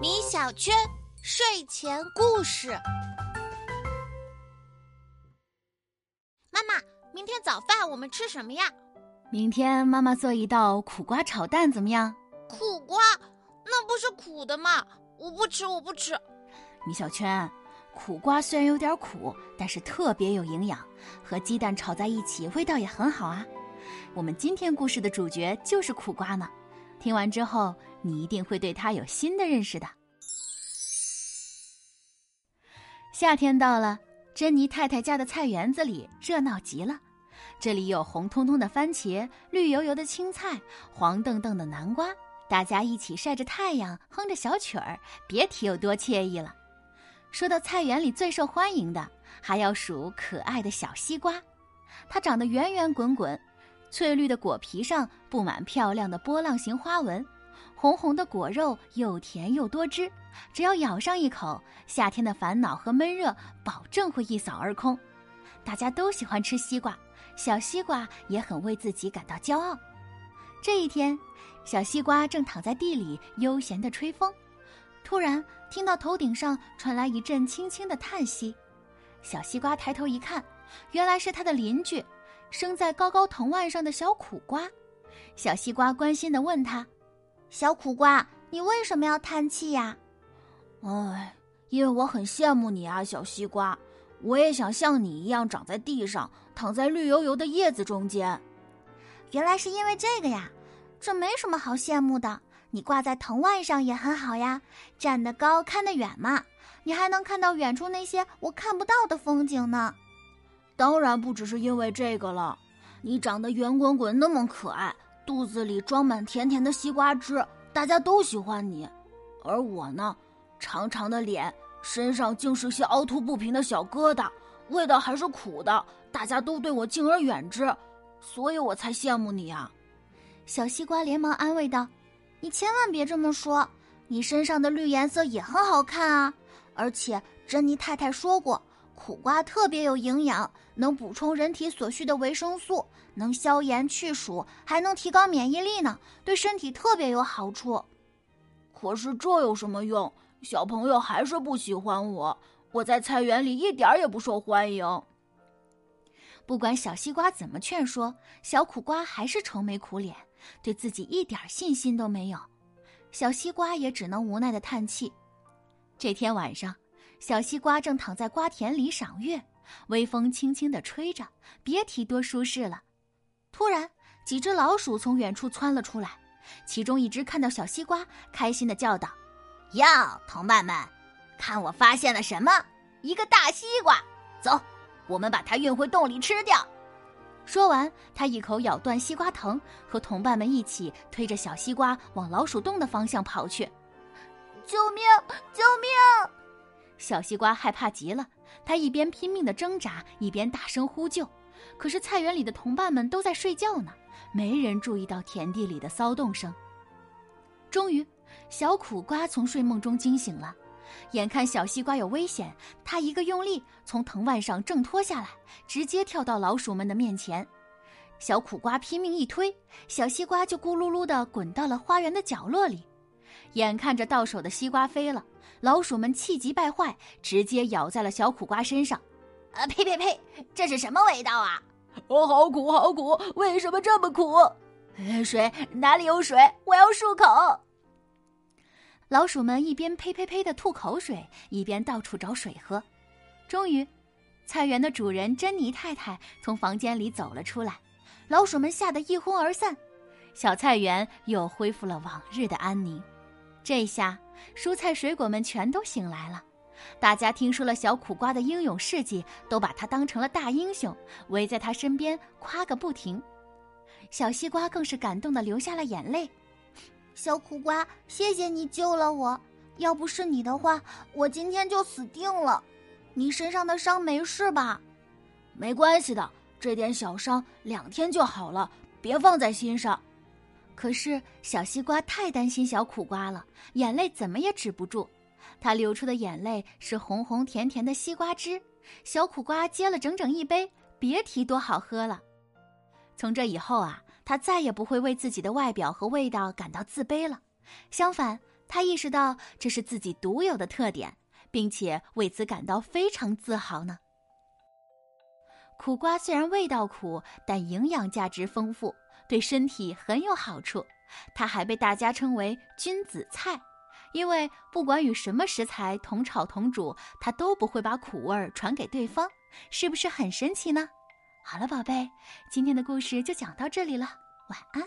米小圈睡前故事。妈妈，明天早饭我们吃什么呀？明天妈妈做一道苦瓜炒蛋，怎么样？苦瓜，那不是苦的吗？我不吃，我不吃。米小圈，苦瓜虽然有点苦，但是特别有营养，和鸡蛋炒在一起，味道也很好啊。我们今天故事的主角就是苦瓜呢。听完之后，你一定会对它有新的认识的。夏天到了，珍妮太太家的菜园子里热闹极了。这里有红彤彤的番茄，绿油油的青菜，黄澄澄的南瓜，大家一起晒着太阳，哼着小曲儿，别提有多惬意了。说到菜园里最受欢迎的，还要数可爱的小西瓜，它长得圆圆滚滚。翠绿的果皮上布满漂亮的波浪形花纹，红红的果肉又甜又多汁，只要咬上一口，夏天的烦恼和闷热保证会一扫而空。大家都喜欢吃西瓜，小西瓜也很为自己感到骄傲。这一天，小西瓜正躺在地里悠闲地吹风，突然听到头顶上传来一阵轻轻的叹息。小西瓜抬头一看，原来是他的邻居。生在高高藤蔓上的小苦瓜，小西瓜关心的问他：“小苦瓜，你为什么要叹气呀？”“哎，因为我很羡慕你啊，小西瓜，我也想像你一样长在地上，躺在绿油油的叶子中间。”“原来是因为这个呀，这没什么好羡慕的。你挂在藤蔓上也很好呀，站得高看得远嘛，你还能看到远处那些我看不到的风景呢。”当然不只是因为这个了，你长得圆滚滚，那么可爱，肚子里装满甜甜的西瓜汁，大家都喜欢你。而我呢，长长的脸，身上竟是些凹凸不平的小疙瘩，味道还是苦的，大家都对我敬而远之，所以我才羡慕你啊。小西瓜连忙安慰道：“你千万别这么说，你身上的绿颜色也很好看啊，而且珍妮太太说过。”苦瓜特别有营养，能补充人体所需的维生素，能消炎去暑，还能提高免疫力呢，对身体特别有好处。可是这有什么用？小朋友还是不喜欢我，我在菜园里一点也不受欢迎。不管小西瓜怎么劝说，小苦瓜还是愁眉苦脸，对自己一点信心都没有。小西瓜也只能无奈的叹气。这天晚上。小西瓜正躺在瓜田里赏月，微风轻轻地吹着，别提多舒适了。突然，几只老鼠从远处窜了出来，其中一只看到小西瓜，开心地叫道：“哟，同伴们，看我发现了什么？一个大西瓜！走，我们把它运回洞里吃掉。”说完，他一口咬断西瓜藤，和同伴们一起推着小西瓜往老鼠洞的方向跑去。救命！救命！小西瓜害怕极了，他一边拼命的挣扎，一边大声呼救。可是菜园里的同伴们都在睡觉呢，没人注意到田地里的骚动声。终于，小苦瓜从睡梦中惊醒了，眼看小西瓜有危险，他一个用力从藤蔓上挣脱下来，直接跳到老鼠们的面前。小苦瓜拼命一推，小西瓜就咕噜噜的滚到了花园的角落里。眼看着到手的西瓜飞了。老鼠们气急败坏，直接咬在了小苦瓜身上。啊呸呸呸！这是什么味道啊？哦，好苦，好苦！为什么这么苦？水哪里有水？我要漱口。老鼠们一边呸呸呸的吐口水，一边到处找水喝。终于，菜园的主人珍妮太太从房间里走了出来，老鼠们吓得一哄而散，小菜园又恢复了往日的安宁。这下，蔬菜水果们全都醒来了。大家听说了小苦瓜的英勇事迹，都把他当成了大英雄，围在他身边夸个不停。小西瓜更是感动的流下了眼泪。小苦瓜，谢谢你救了我，要不是你的话，我今天就死定了。你身上的伤没事吧？没关系的，这点小伤两天就好了，别放在心上。可是小西瓜太担心小苦瓜了，眼泪怎么也止不住。他流出的眼泪是红红甜甜的西瓜汁，小苦瓜接了整整一杯，别提多好喝了。从这以后啊，他再也不会为自己的外表和味道感到自卑了。相反，他意识到这是自己独有的特点，并且为此感到非常自豪呢。苦瓜虽然味道苦，但营养价值丰富，对身体很有好处。它还被大家称为“君子菜”，因为不管与什么食材同炒同煮，它都不会把苦味儿传给对方。是不是很神奇呢？好了，宝贝，今天的故事就讲到这里了，晚安。